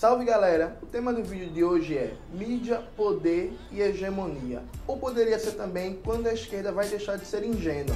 Salve galera! O tema do vídeo de hoje é mídia, poder e hegemonia. Ou poderia ser também quando a esquerda vai deixar de ser ingênua.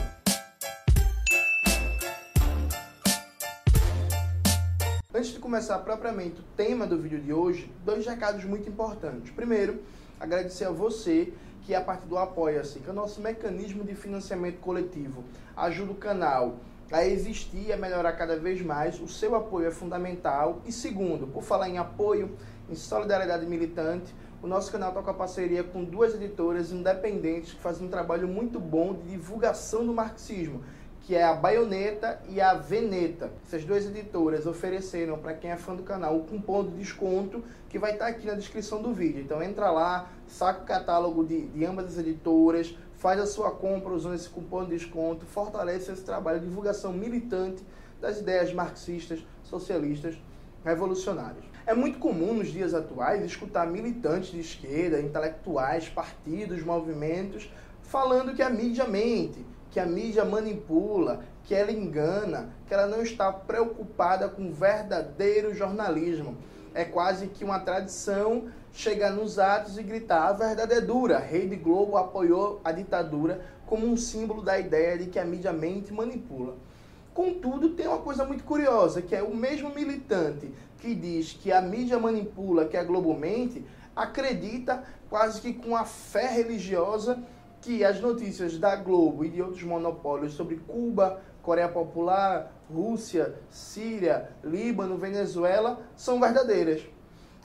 Antes de começar propriamente o tema do vídeo de hoje, dois recados muito importantes. Primeiro, agradecer a você que a partir do Apoia-se, que é o nosso mecanismo de financiamento coletivo, ajuda o canal a existir e a melhorar cada vez mais. O seu apoio é fundamental. E segundo, por falar em apoio, em solidariedade militante, o nosso canal está com a parceria com duas editoras independentes que fazem um trabalho muito bom de divulgação do marxismo, que é a Baioneta e a Veneta. Essas duas editoras ofereceram para quem é fã do canal o cupom de desconto que vai estar tá aqui na descrição do vídeo. Então entra lá, saca o catálogo de, de ambas as editoras, faz a sua compra usando esse cupom de desconto, fortalece esse trabalho de divulgação militante das ideias marxistas, socialistas, revolucionárias. É muito comum nos dias atuais escutar militantes de esquerda, intelectuais, partidos, movimentos, falando que a mídia mente, que a mídia manipula, que ela engana, que ela não está preocupada com verdadeiro jornalismo. É quase que uma tradição chegar nos atos e gritar: a verdade é dura. Rede Globo apoiou a ditadura como um símbolo da ideia de que a mídia mente e manipula. Contudo, tem uma coisa muito curiosa, que é o mesmo militante que diz que a mídia manipula, que a Globo mente, acredita quase que com a fé religiosa que as notícias da Globo e de outros monopólios sobre Cuba, Coreia Popular, Rússia, Síria, Líbano, Venezuela são verdadeiras.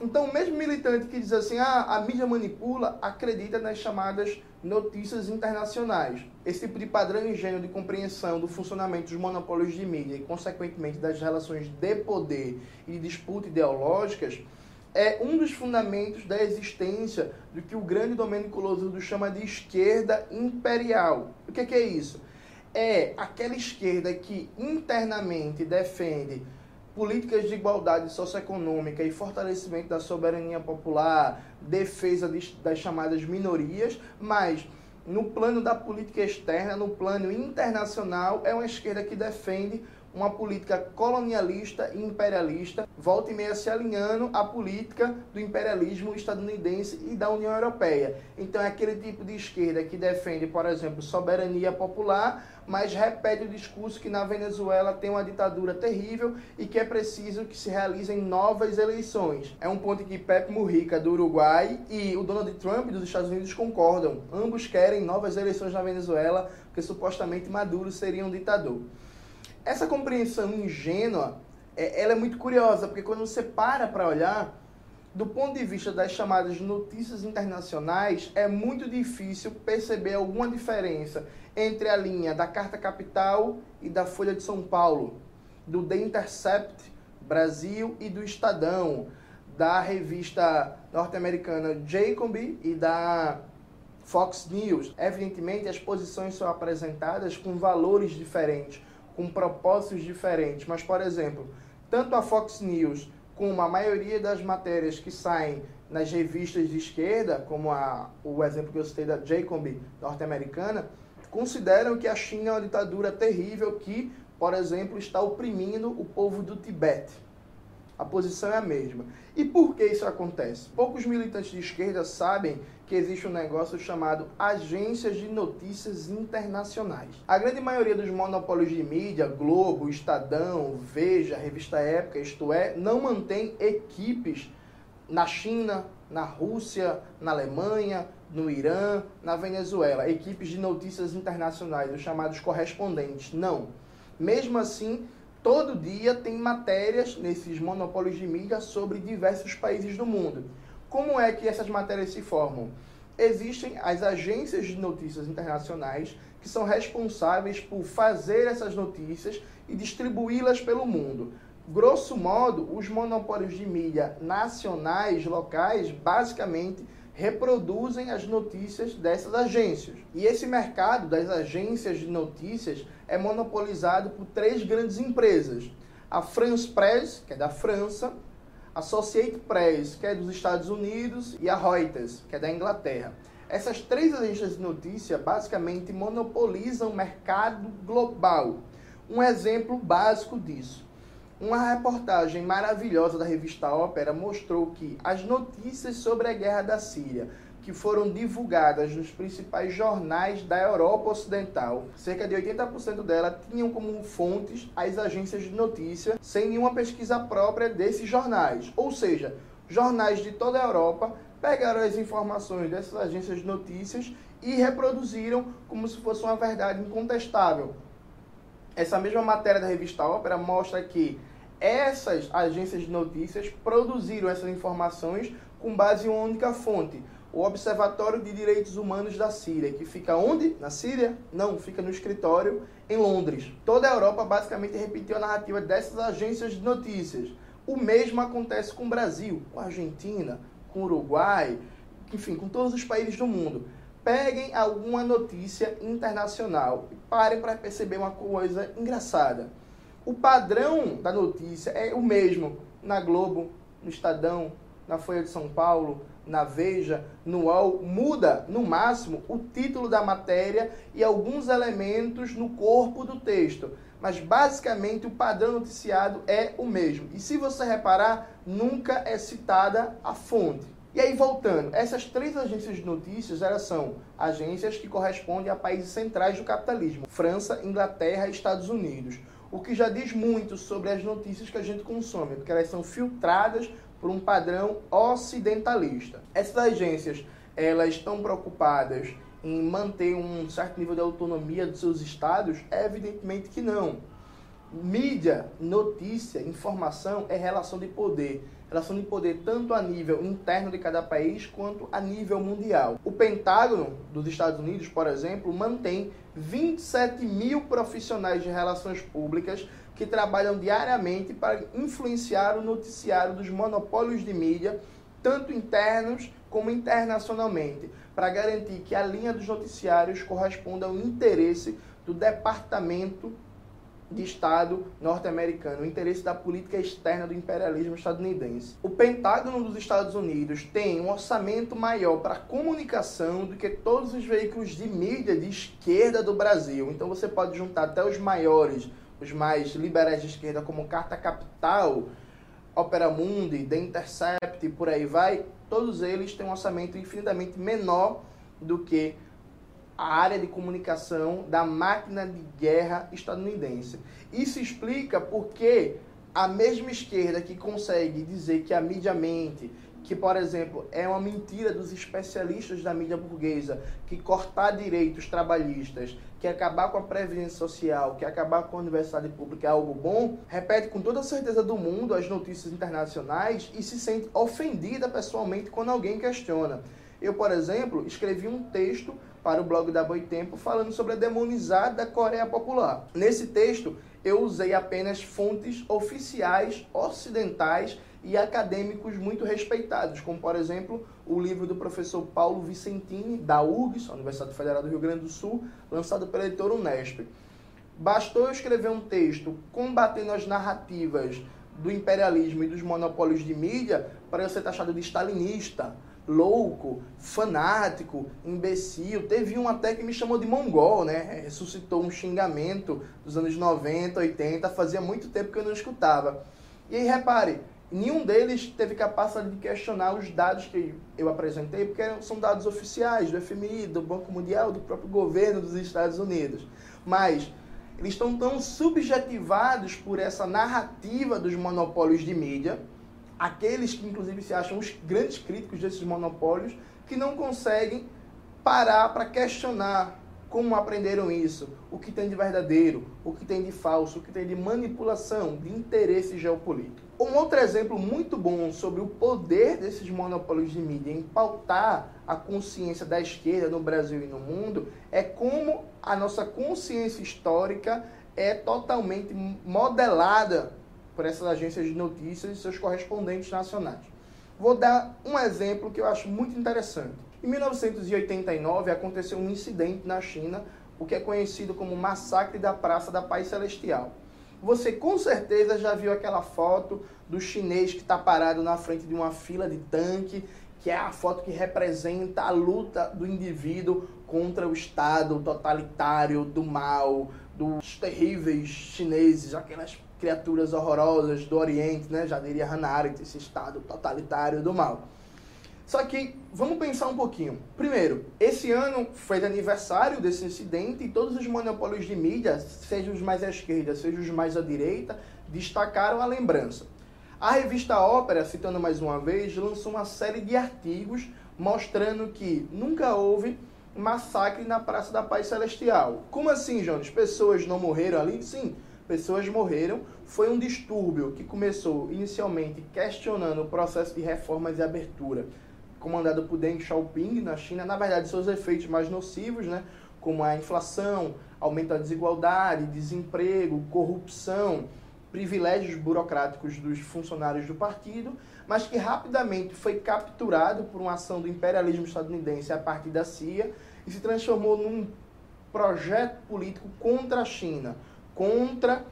Então, mesmo militante que diz assim, ah, a mídia manipula, acredita nas chamadas notícias internacionais. Esse tipo de padrão ingênuo de compreensão do funcionamento dos monopólios de mídia e, consequentemente, das relações de poder e de disputa ideológicas é um dos fundamentos da existência do que o grande Domênico Losurdo chama de esquerda imperial. O que é, que é isso? É aquela esquerda que internamente defende políticas de igualdade socioeconômica e fortalecimento da soberania popular, defesa de, das chamadas minorias, mas no plano da política externa, no plano internacional, é uma esquerda que defende uma política colonialista e imperialista, volta e meia se alinhando à política do imperialismo estadunidense e da União Europeia. Então é aquele tipo de esquerda que defende, por exemplo, soberania popular, mas repete o discurso que na Venezuela tem uma ditadura terrível e que é preciso que se realizem novas eleições. É um ponto que Pepe Mujica do Uruguai e o Donald Trump dos Estados Unidos concordam. Ambos querem novas eleições na Venezuela, porque supostamente Maduro seria um ditador. Essa compreensão ingênua, é, ela é muito curiosa, porque quando você para para olhar, do ponto de vista das chamadas notícias internacionais, é muito difícil perceber alguma diferença entre a linha da Carta Capital e da Folha de São Paulo, do The Intercept Brasil e do Estadão, da revista norte-americana Jacoby e da Fox News. Evidentemente, as posições são apresentadas com valores diferentes com propósitos diferentes. Mas, por exemplo, tanto a Fox News como a maioria das matérias que saem nas revistas de esquerda, como a, o exemplo que eu citei da Jacob norte-americana, consideram que a China é uma ditadura terrível que, por exemplo, está oprimindo o povo do Tibete. A posição é a mesma. E por que isso acontece? Poucos militantes de esquerda sabem que existe um negócio chamado agências de notícias internacionais. A grande maioria dos monopólios de mídia, Globo, Estadão, Veja, Revista Época, isto é, não mantém equipes na China, na Rússia, na Alemanha, no Irã, na Venezuela, equipes de notícias internacionais, os chamados correspondentes. Não. Mesmo assim, Todo dia tem matérias nesses monopólios de mídia sobre diversos países do mundo. Como é que essas matérias se formam? Existem as agências de notícias internacionais que são responsáveis por fazer essas notícias e distribuí-las pelo mundo. Grosso modo, os monopólios de mídia nacionais, locais, basicamente reproduzem as notícias dessas agências. E esse mercado das agências de notícias é monopolizado por três grandes empresas: a France Press, que é da França, a Associated Press, que é dos Estados Unidos, e a Reuters, que é da Inglaterra. Essas três agências de notícia basicamente monopolizam o mercado global. Um exemplo básico disso. Uma reportagem maravilhosa da revista Ópera mostrou que as notícias sobre a guerra da Síria que foram divulgadas nos principais jornais da Europa Ocidental. Cerca de 80% dela tinham como fontes as agências de notícia, sem nenhuma pesquisa própria desses jornais. Ou seja, jornais de toda a Europa pegaram as informações dessas agências de notícias e reproduziram como se fosse uma verdade incontestável. Essa mesma matéria da revista Ópera mostra que essas agências de notícias produziram essas informações com base em uma única fonte, o Observatório de Direitos Humanos da Síria, que fica onde? Na Síria? Não, fica no escritório em Londres. Toda a Europa basicamente repetiu a narrativa dessas agências de notícias. O mesmo acontece com o Brasil, com a Argentina, com o Uruguai, enfim, com todos os países do mundo. Peguem alguma notícia internacional e parem para perceber uma coisa engraçada. O padrão da notícia é o mesmo na Globo, no Estadão, na Folha de São Paulo, na Veja, no UOL, muda no máximo o título da matéria e alguns elementos no corpo do texto. Mas basicamente o padrão noticiado é o mesmo. E se você reparar, nunca é citada a fonte. E aí voltando, essas três agências de notícias, elas são agências que correspondem a países centrais do capitalismo: França, Inglaterra e Estados Unidos. O que já diz muito sobre as notícias que a gente consome, porque elas são filtradas por um padrão ocidentalista. Essas agências, elas estão preocupadas em manter um certo nível de autonomia dos seus estados? Evidentemente que não. Mídia, notícia, informação é relação de poder. Relação de poder tanto a nível interno de cada país quanto a nível mundial. O Pentágono dos Estados Unidos, por exemplo, mantém 27 mil profissionais de relações públicas que trabalham diariamente para influenciar o noticiário dos monopólios de mídia, tanto internos como internacionalmente, para garantir que a linha dos noticiários corresponda ao interesse do Departamento de Estado norte-americano, o interesse da política externa do imperialismo estadunidense. O Pentágono dos Estados Unidos tem um orçamento maior para comunicação do que todos os veículos de mídia de esquerda do Brasil. Então você pode juntar até os maiores os mais liberais de esquerda, como Carta Capital, Opera Mundi, The Intercept e por aí vai, todos eles têm um orçamento infinitamente menor do que a área de comunicação da máquina de guerra estadunidense. Isso explica porque a mesma esquerda que consegue dizer que a mídia mente, que, por exemplo, é uma mentira dos especialistas da mídia burguesa, que cortar direitos trabalhistas, que acabar com a previdência social, que acabar com a universidade pública é algo bom, repete com toda a certeza do mundo as notícias internacionais e se sente ofendida pessoalmente quando alguém questiona. Eu, por exemplo, escrevi um texto para o blog da Boitempo falando sobre a demonizada Coreia Popular. Nesse texto, eu usei apenas fontes oficiais ocidentais e acadêmicos muito respeitados, como por exemplo o livro do professor Paulo Vicentini, da URGS, Universidade Federal do Rio Grande do Sul, lançado pela editora Unesp. Bastou eu escrever um texto combatendo as narrativas do imperialismo e dos monopólios de mídia para eu ser taxado de stalinista, louco, fanático, imbecil. Teve um até que me chamou de mongol, né? Ressuscitou um xingamento dos anos 90, 80, fazia muito tempo que eu não escutava. E aí repare, Nenhum deles teve capacidade de questionar os dados que eu apresentei, porque são dados oficiais do FMI, do Banco Mundial, do próprio governo dos Estados Unidos. Mas eles estão tão subjetivados por essa narrativa dos monopólios de mídia, aqueles que inclusive se acham os grandes críticos desses monopólios, que não conseguem parar para questionar como aprenderam isso, o que tem de verdadeiro, o que tem de falso, o que tem de manipulação, de interesse geopolítico. Um outro exemplo muito bom sobre o poder desses monopólios de mídia em pautar a consciência da esquerda no Brasil e no mundo é como a nossa consciência histórica é totalmente modelada por essas agências de notícias e seus correspondentes nacionais. Vou dar um exemplo que eu acho muito interessante. Em 1989 aconteceu um incidente na China, o que é conhecido como Massacre da Praça da Paz Celestial. Você com certeza já viu aquela foto do chinês que está parado na frente de uma fila de tanque, que é a foto que representa a luta do indivíduo contra o Estado totalitário, do mal, dos terríveis chineses, aquelas criaturas horrorosas do Oriente, né? já diria Hannah Arendt, esse estado totalitário do mal. Só que vamos pensar um pouquinho. Primeiro, esse ano foi aniversário desse incidente e todos os monopólios de mídia, sejam os mais à esquerda, sejam os mais à direita, destacaram a lembrança. A revista Ópera, citando mais uma vez, lançou uma série de artigos mostrando que nunca houve massacre na Praça da Paz Celestial. Como assim, Jones? Pessoas não morreram ali? Sim, pessoas morreram. Foi um distúrbio que começou inicialmente questionando o processo de reformas e abertura comandado por Deng Xiaoping na China. Na verdade, seus efeitos mais nocivos, né, como a inflação, aumento da desigualdade, desemprego, corrupção, privilégios burocráticos dos funcionários do partido, mas que rapidamente foi capturado por uma ação do imperialismo estadunidense a partir da CIA e se transformou num projeto político contra a China, contra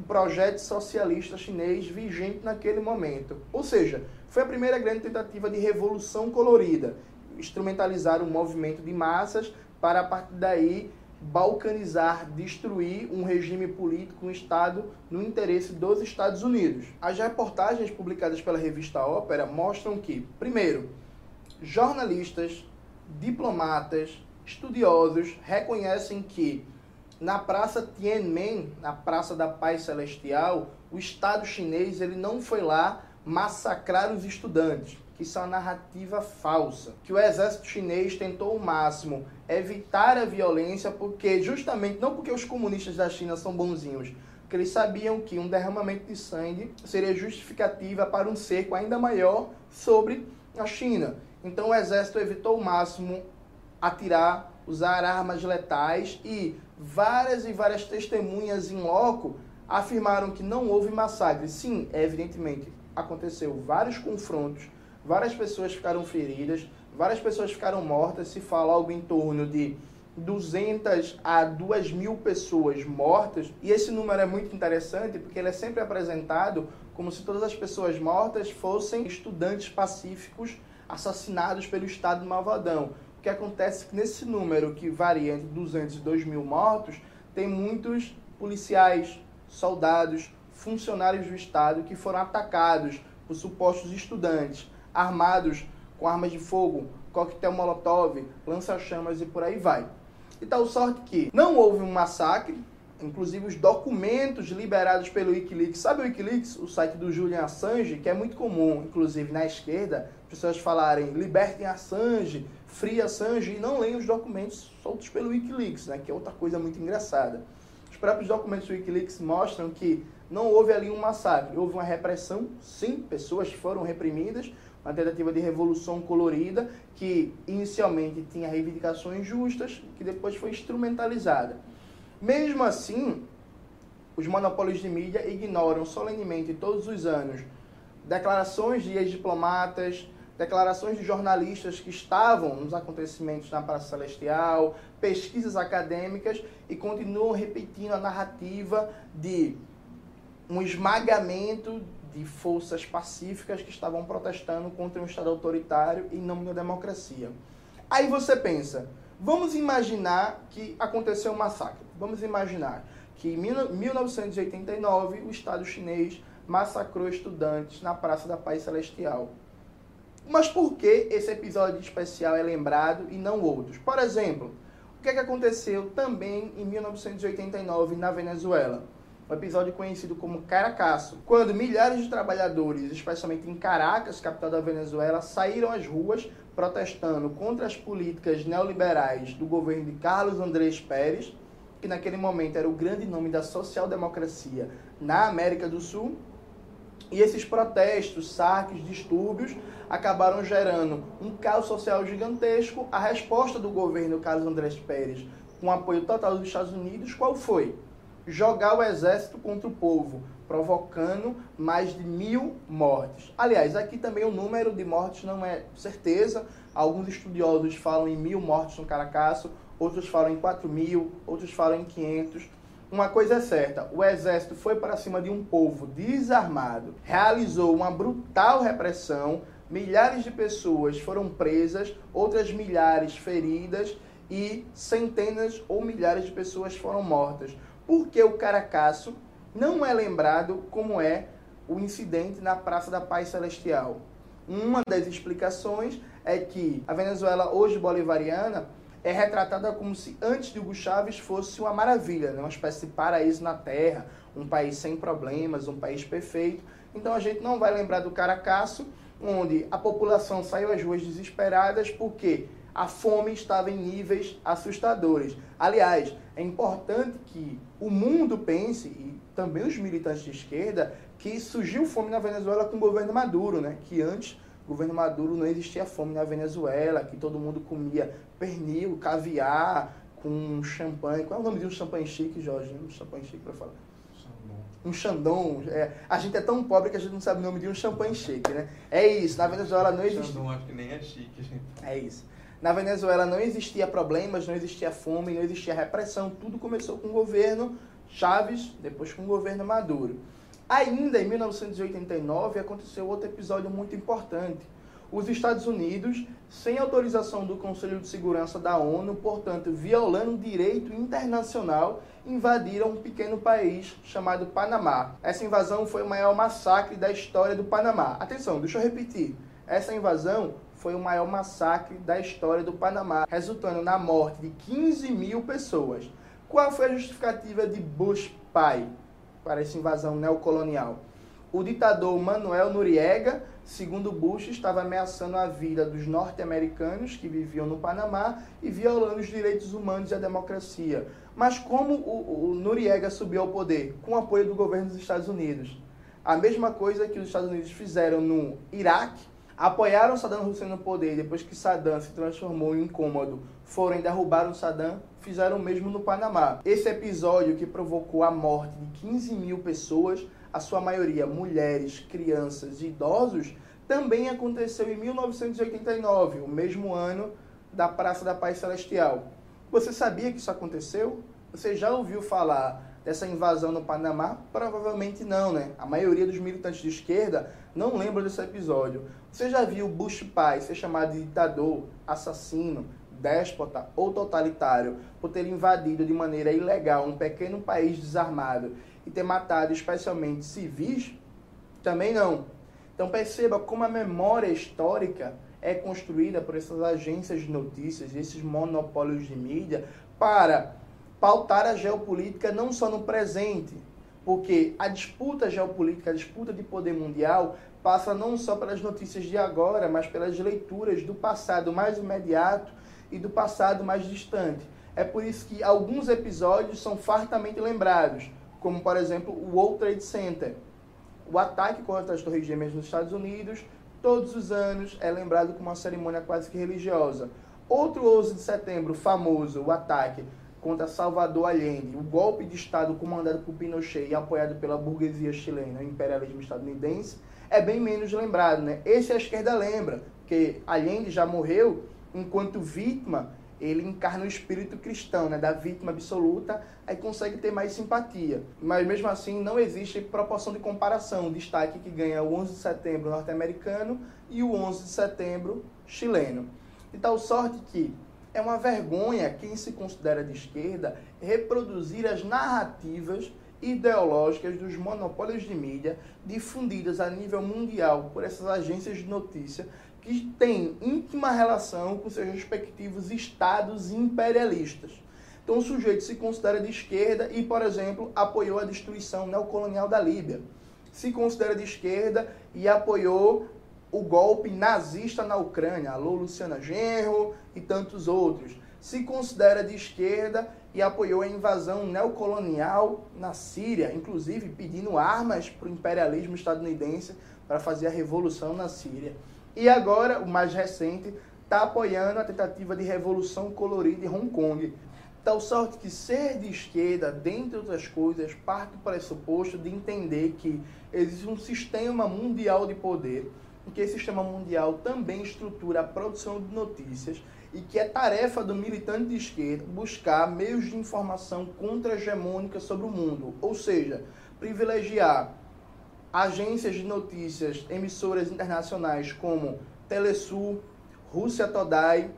o projeto socialista chinês vigente naquele momento. Ou seja, foi a primeira grande tentativa de revolução colorida, instrumentalizar um movimento de massas para a partir daí balcanizar, destruir um regime político, um Estado no interesse dos Estados Unidos. As reportagens publicadas pela revista Ópera mostram que, primeiro, jornalistas, diplomatas, estudiosos reconhecem que na Praça Tiananmen, na Praça da Paz Celestial, o Estado chinês ele não foi lá massacrar os estudantes isso é uma narrativa falsa, que o exército chinês tentou ao máximo evitar a violência, porque justamente não porque os comunistas da China são bonzinhos, porque eles sabiam que um derramamento de sangue seria justificativa para um cerco ainda maior sobre a China. Então o exército evitou ao máximo atirar, usar armas letais e várias e várias testemunhas em loco afirmaram que não houve massacre. Sim, evidentemente aconteceu vários confrontos várias pessoas ficaram feridas, várias pessoas ficaram mortas, se fala algo em torno de 200 a 2 mil pessoas mortas, e esse número é muito interessante porque ele é sempre apresentado como se todas as pessoas mortas fossem estudantes pacíficos assassinados pelo Estado malvadão. O que acontece é que nesse número, que varia entre 200 e 2 mil mortos, tem muitos policiais, soldados, funcionários do Estado que foram atacados por supostos estudantes armados com armas de fogo, coquetel molotov, lança-chamas e por aí vai. E tal sorte que não houve um massacre, inclusive os documentos liberados pelo Wikileaks. Sabe o Wikileaks, o site do Julian Assange, que é muito comum, inclusive na esquerda, pessoas falarem libertem Assange, free Assange, e não leem os documentos soltos pelo Wikileaks, né, que é outra coisa muito engraçada. Os próprios documentos do Wikileaks mostram que não houve ali um massacre, houve uma repressão, sim, pessoas foram reprimidas, uma tentativa de revolução colorida que inicialmente tinha reivindicações justas, que depois foi instrumentalizada. Mesmo assim, os monopólios de mídia ignoram solenemente todos os anos declarações de ex-diplomatas, declarações de jornalistas que estavam nos acontecimentos na Praça Celestial, pesquisas acadêmicas e continuam repetindo a narrativa de um esmagamento de forças pacíficas que estavam protestando contra um Estado autoritário e não da democracia. Aí você pensa, vamos imaginar que aconteceu um massacre. Vamos imaginar que em 1989 o Estado chinês massacrou estudantes na Praça da Paz Celestial. Mas por que esse episódio especial é lembrado e não outros? Por exemplo, o que, é que aconteceu também em 1989 na Venezuela? um episódio conhecido como Caracasso, quando milhares de trabalhadores, especialmente em Caracas, capital da Venezuela, saíram às ruas protestando contra as políticas neoliberais do governo de Carlos Andrés Pérez, que naquele momento era o grande nome da social-democracia na América do Sul. E esses protestos, saques, distúrbios acabaram gerando um caos social gigantesco. A resposta do governo Carlos Andrés Pérez, com apoio total dos Estados Unidos, qual foi? jogar o exército contra o povo, provocando mais de mil mortes. Aliás, aqui também o número de mortes não é certeza. Alguns estudiosos falam em mil mortes no Caracaço, outros falam em quatro mil, outros falam em quinhentos. Uma coisa é certa, o exército foi para cima de um povo desarmado, realizou uma brutal repressão, milhares de pessoas foram presas, outras milhares feridas e centenas ou milhares de pessoas foram mortas porque o Caracasso não é lembrado como é o incidente na Praça da Paz Celestial. Uma das explicações é que a Venezuela hoje bolivariana é retratada como se antes de Hugo Chávez fosse uma maravilha, né? uma espécie de paraíso na Terra, um país sem problemas, um país perfeito. Então a gente não vai lembrar do Caracasso, onde a população saiu às ruas desesperadas porque a fome estava em níveis assustadores. Aliás, é importante que o mundo pense, e também os militantes de esquerda, que surgiu fome na Venezuela com o governo Maduro, né? que antes governo Maduro não existia fome na Venezuela, que todo mundo comia pernil, caviar, com champanhe. Qual é o nome de um champanhe chique, Jorge? Um champanhe chique para falar um Xandão. É, a gente é tão pobre que a gente não sabe o nome de um champanhe chique, né? É isso, na Venezuela não existe. Xandão acho que nem é chique, gente. É isso. Na Venezuela não existia problemas, não existia fome, não existia repressão. Tudo começou com o governo Chaves, depois com o governo Maduro. Ainda em 1989 aconteceu outro episódio muito importante os Estados Unidos, sem autorização do Conselho de Segurança da ONU, portanto, violando o direito internacional, invadiram um pequeno país chamado Panamá. Essa invasão foi o maior massacre da história do Panamá. Atenção, deixa eu repetir. Essa invasão foi o maior massacre da história do Panamá, resultando na morte de 15 mil pessoas. Qual foi a justificativa de Bush pai para essa invasão neocolonial? O ditador Manuel Noriega segundo Bush, estava ameaçando a vida dos norte-americanos que viviam no Panamá e violando os direitos humanos e a democracia. Mas como o, o Noriega subiu ao poder? Com o apoio do governo dos Estados Unidos. A mesma coisa que os Estados Unidos fizeram no Iraque, apoiaram Saddam Hussein no poder depois que Saddam se transformou em incômodo, foram e derrubaram Saddam, fizeram o mesmo no Panamá. Esse episódio que provocou a morte de 15 mil pessoas a sua maioria mulheres, crianças e idosos, também aconteceu em 1989, o mesmo ano da Praça da Paz Celestial. Você sabia que isso aconteceu? Você já ouviu falar dessa invasão no Panamá? Provavelmente não, né? A maioria dos militantes de esquerda não lembra desse episódio. Você já viu Bush pai ser chamado de ditador, assassino, déspota ou totalitário por ter invadido de maneira ilegal um pequeno país desarmado e ter matado especialmente civis? Também não. Então perceba como a memória histórica é construída por essas agências de notícias, esses monopólios de mídia, para pautar a geopolítica não só no presente, porque a disputa geopolítica, a disputa de poder mundial, passa não só pelas notícias de agora, mas pelas leituras do passado mais imediato e do passado mais distante. É por isso que alguns episódios são fartamente lembrados como por exemplo o World Trade Center. O ataque contra as Torres Gêmeas nos Estados Unidos, todos os anos, é lembrado como uma cerimônia quase que religiosa. Outro 11 de setembro famoso, o ataque contra Salvador Allende, o golpe de Estado comandado por Pinochet e apoiado pela burguesia chilena, o imperialismo estadunidense, é bem menos lembrado. Né? Esse a esquerda lembra, porque Allende já morreu enquanto vítima ele encarna o espírito cristão, né, da vítima absoluta, aí consegue ter mais simpatia. Mas mesmo assim, não existe proporção de comparação, o destaque que ganha o 11 de setembro norte-americano e o 11 de setembro chileno. De tal sorte que é uma vergonha quem se considera de esquerda reproduzir as narrativas ideológicas dos monopólios de mídia difundidas a nível mundial por essas agências de notícia que têm íntima relação com seus respectivos estados imperialistas. Então, o sujeito se considera de esquerda e, por exemplo, apoiou a destruição neocolonial da Líbia. Se considera de esquerda e apoiou o golpe nazista na Ucrânia, alô Luciana Genro e tantos outros. Se considera de esquerda e apoiou a invasão neocolonial na Síria, inclusive pedindo armas para o imperialismo estadunidense para fazer a revolução na Síria. E agora, o mais recente, está apoiando a tentativa de revolução colorida em Hong Kong. Tal sorte que ser de esquerda, dentre outras coisas, parte do pressuposto de entender que existe um sistema mundial de poder, e que esse sistema mundial também estrutura a produção de notícias e que é tarefa do militante de esquerda buscar meios de informação contra-hegemônica sobre o mundo, ou seja, privilegiar agências de notícias, emissoras internacionais como Telesul, Rússia Today,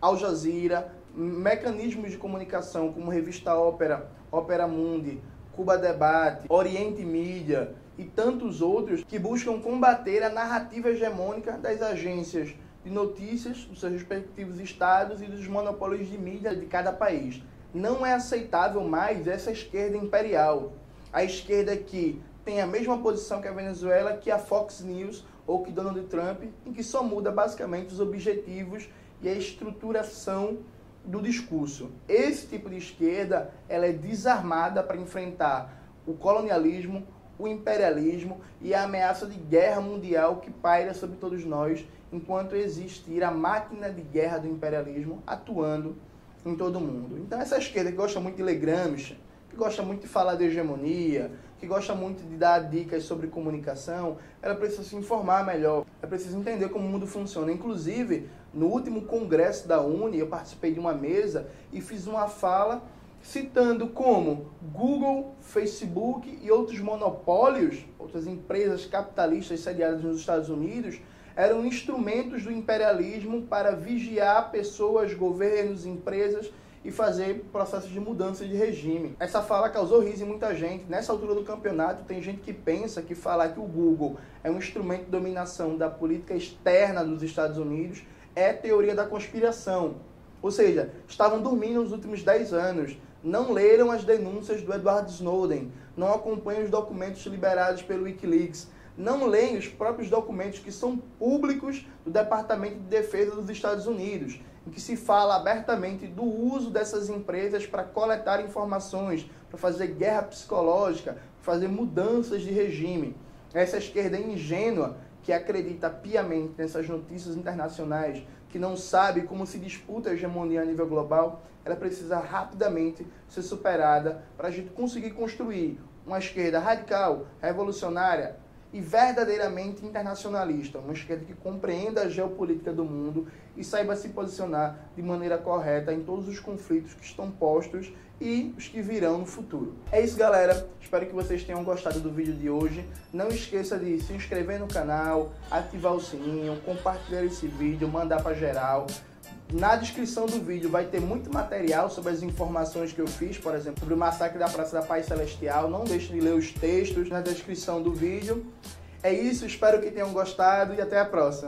Al Jazeera, mecanismos de comunicação como Revista Ópera, Ópera Mundi, Cuba Debate, Oriente Mídia e tantos outros que buscam combater a narrativa hegemônica das agências de notícias dos seus respectivos estados e dos monopólios de mídia de cada país. Não é aceitável mais essa esquerda imperial, a esquerda que tem a mesma posição que a Venezuela, que a Fox News ou que Donald Trump, em que só muda basicamente os objetivos e a estruturação do discurso. Esse tipo de esquerda, ela é desarmada para enfrentar o colonialismo, o imperialismo e a ameaça de guerra mundial que paira sobre todos nós, enquanto existir a máquina de guerra do imperialismo atuando em todo o mundo. Então essa esquerda que gosta muito de ler Gramsci, que gosta muito de falar de hegemonia, que gosta muito de dar dicas sobre comunicação, ela precisa se informar melhor, ela precisa entender como o mundo funciona. Inclusive, no último congresso da Uni, eu participei de uma mesa e fiz uma fala citando como Google, Facebook e outros monopólios, outras empresas capitalistas sediadas nos Estados Unidos, eram instrumentos do imperialismo para vigiar pessoas, governos, empresas e fazer processos de mudança de regime. Essa fala causou riso em muita gente. Nessa altura do campeonato, tem gente que pensa que falar que o Google é um instrumento de dominação da política externa dos Estados Unidos é teoria da conspiração. Ou seja, estavam dormindo nos últimos 10 anos, não leram as denúncias do Edward Snowden, não acompanham os documentos liberados pelo Wikileaks, não leem os próprios documentos que são públicos do Departamento de Defesa dos Estados Unidos, em que se fala abertamente do uso dessas empresas para coletar informações, para fazer guerra psicológica, fazer mudanças de regime. Essa esquerda ingênua que acredita piamente nessas notícias internacionais, que não sabe como se disputa a hegemonia a nível global, ela precisa rapidamente ser superada para a gente conseguir construir uma esquerda radical, revolucionária e verdadeiramente internacionalista, uma esquerda que compreenda a geopolítica do mundo e saiba se posicionar de maneira correta em todos os conflitos que estão postos e os que virão no futuro. É isso, galera. Espero que vocês tenham gostado do vídeo de hoje. Não esqueça de se inscrever no canal, ativar o sininho, compartilhar esse vídeo, mandar para geral. Na descrição do vídeo vai ter muito material sobre as informações que eu fiz, por exemplo, sobre o massacre da Praça da Paz Celestial. Não deixe de ler os textos na descrição do vídeo. É isso, espero que tenham gostado e até a próxima.